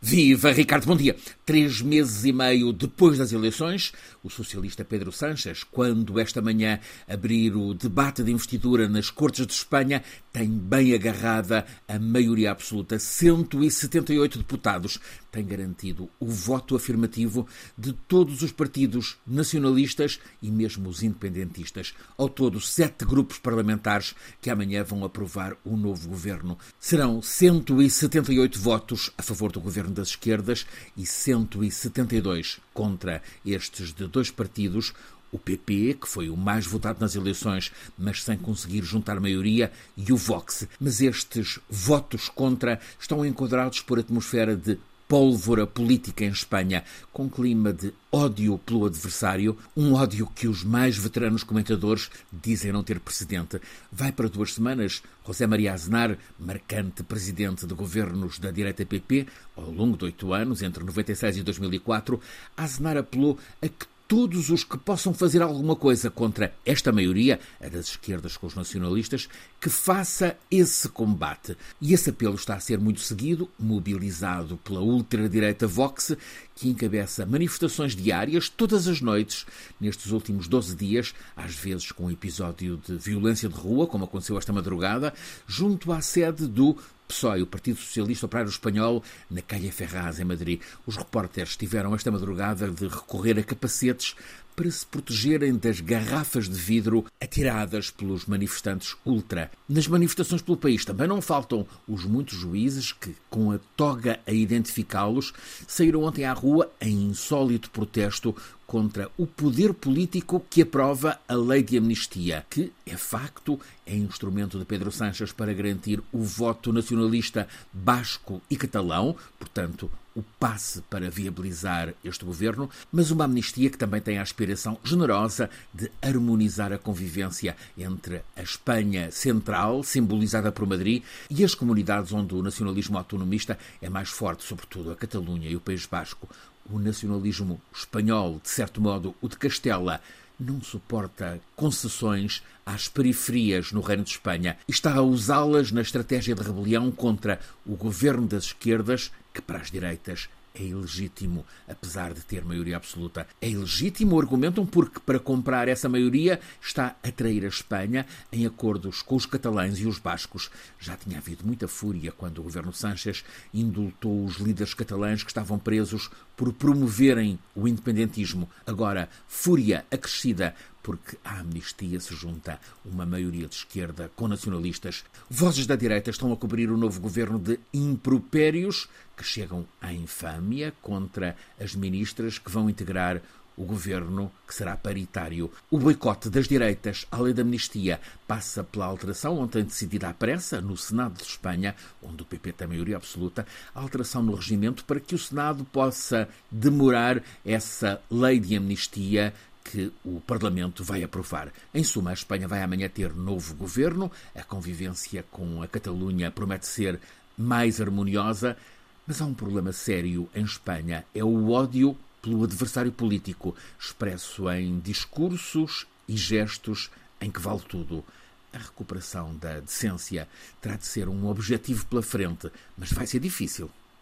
Viva Ricardo, bom dia. Três meses e meio depois das eleições, o socialista Pedro Sanches, quando esta manhã abrir o debate de investidura nas Cortes de Espanha, tem bem agarrada a maioria absoluta. 178 deputados tem garantido o voto afirmativo de todos os partidos nacionalistas e mesmo os independentistas. Ao todo, sete grupos parlamentares que amanhã vão aprovar o novo governo. Serão 178 votos a favor do governo das esquerdas e 172 contra estes de dois partidos, o PP, que foi o mais votado nas eleições, mas sem conseguir juntar maioria, e o Vox. Mas estes votos contra estão enquadrados por atmosfera de pólvora política em Espanha, com clima de ódio pelo adversário, um ódio que os mais veteranos comentadores dizem não ter precedente. Vai para duas semanas José Maria Aznar, marcante presidente de governos da direita PP, ao longo de oito anos, entre 96 e 2004, Aznar apelou a que todos os que possam fazer alguma coisa contra esta maioria, a das esquerdas com os nacionalistas, que faça esse combate. E esse apelo está a ser muito seguido, mobilizado pela ultradireita Vox, que encabeça manifestações diárias todas as noites nestes últimos 12 dias, às vezes com um episódio de violência de rua, como aconteceu esta madrugada, junto à sede do PSOE, o Partido Socialista Operário Espanhol, na Calle Ferraz, em Madrid. Os repórteres tiveram esta madrugada de recorrer a capacetes para se protegerem das garrafas de vidro atiradas pelos manifestantes ultra. Nas manifestações pelo país também não faltam os muitos juízes que, com a toga a identificá-los, saíram ontem à rua em insólito protesto contra o poder político que aprova a lei de amnistia, que, é facto, é instrumento de Pedro Sanches para garantir o voto nacionalista basco e catalão, portanto, o passe para viabilizar este governo, mas uma amnistia que também tem a aspiração generosa de harmonizar a convivência entre a Espanha central, simbolizada por Madrid, e as comunidades onde o nacionalismo autonomista é mais forte, sobretudo a Catalunha e o País Basco. O nacionalismo espanhol, de certo modo, o de Castela, não suporta concessões às periferias no Reino de Espanha e está a usá-las na estratégia de rebelião contra o governo das esquerdas, que para as direitas é ilegítimo, apesar de ter maioria absoluta. É ilegítimo, argumentam, porque para comprar essa maioria está a trair a Espanha em acordos com os catalães e os bascos. Já tinha havido muita fúria quando o governo Sánchez indultou os líderes catalães que estavam presos por promoverem o independentismo. Agora, fúria acrescida porque à amnistia se junta uma maioria de esquerda com nacionalistas. Vozes da direita estão a cobrir o novo governo de impropérios que chegam à infâmia contra as ministras que vão integrar o governo que será paritário. O boicote das direitas à lei da amnistia passa pela alteração ontem decidida à pressa no Senado de Espanha, onde o PP tem maioria absoluta, a alteração no regimento para que o Senado possa demorar essa lei de amnistia que o Parlamento vai aprovar. Em suma, a Espanha vai amanhã ter novo governo, a convivência com a Catalunha promete ser mais harmoniosa, mas há um problema sério em Espanha: é o ódio pelo adversário político, expresso em discursos e gestos em que vale tudo. A recuperação da decência terá de ser um objetivo pela frente, mas vai ser difícil.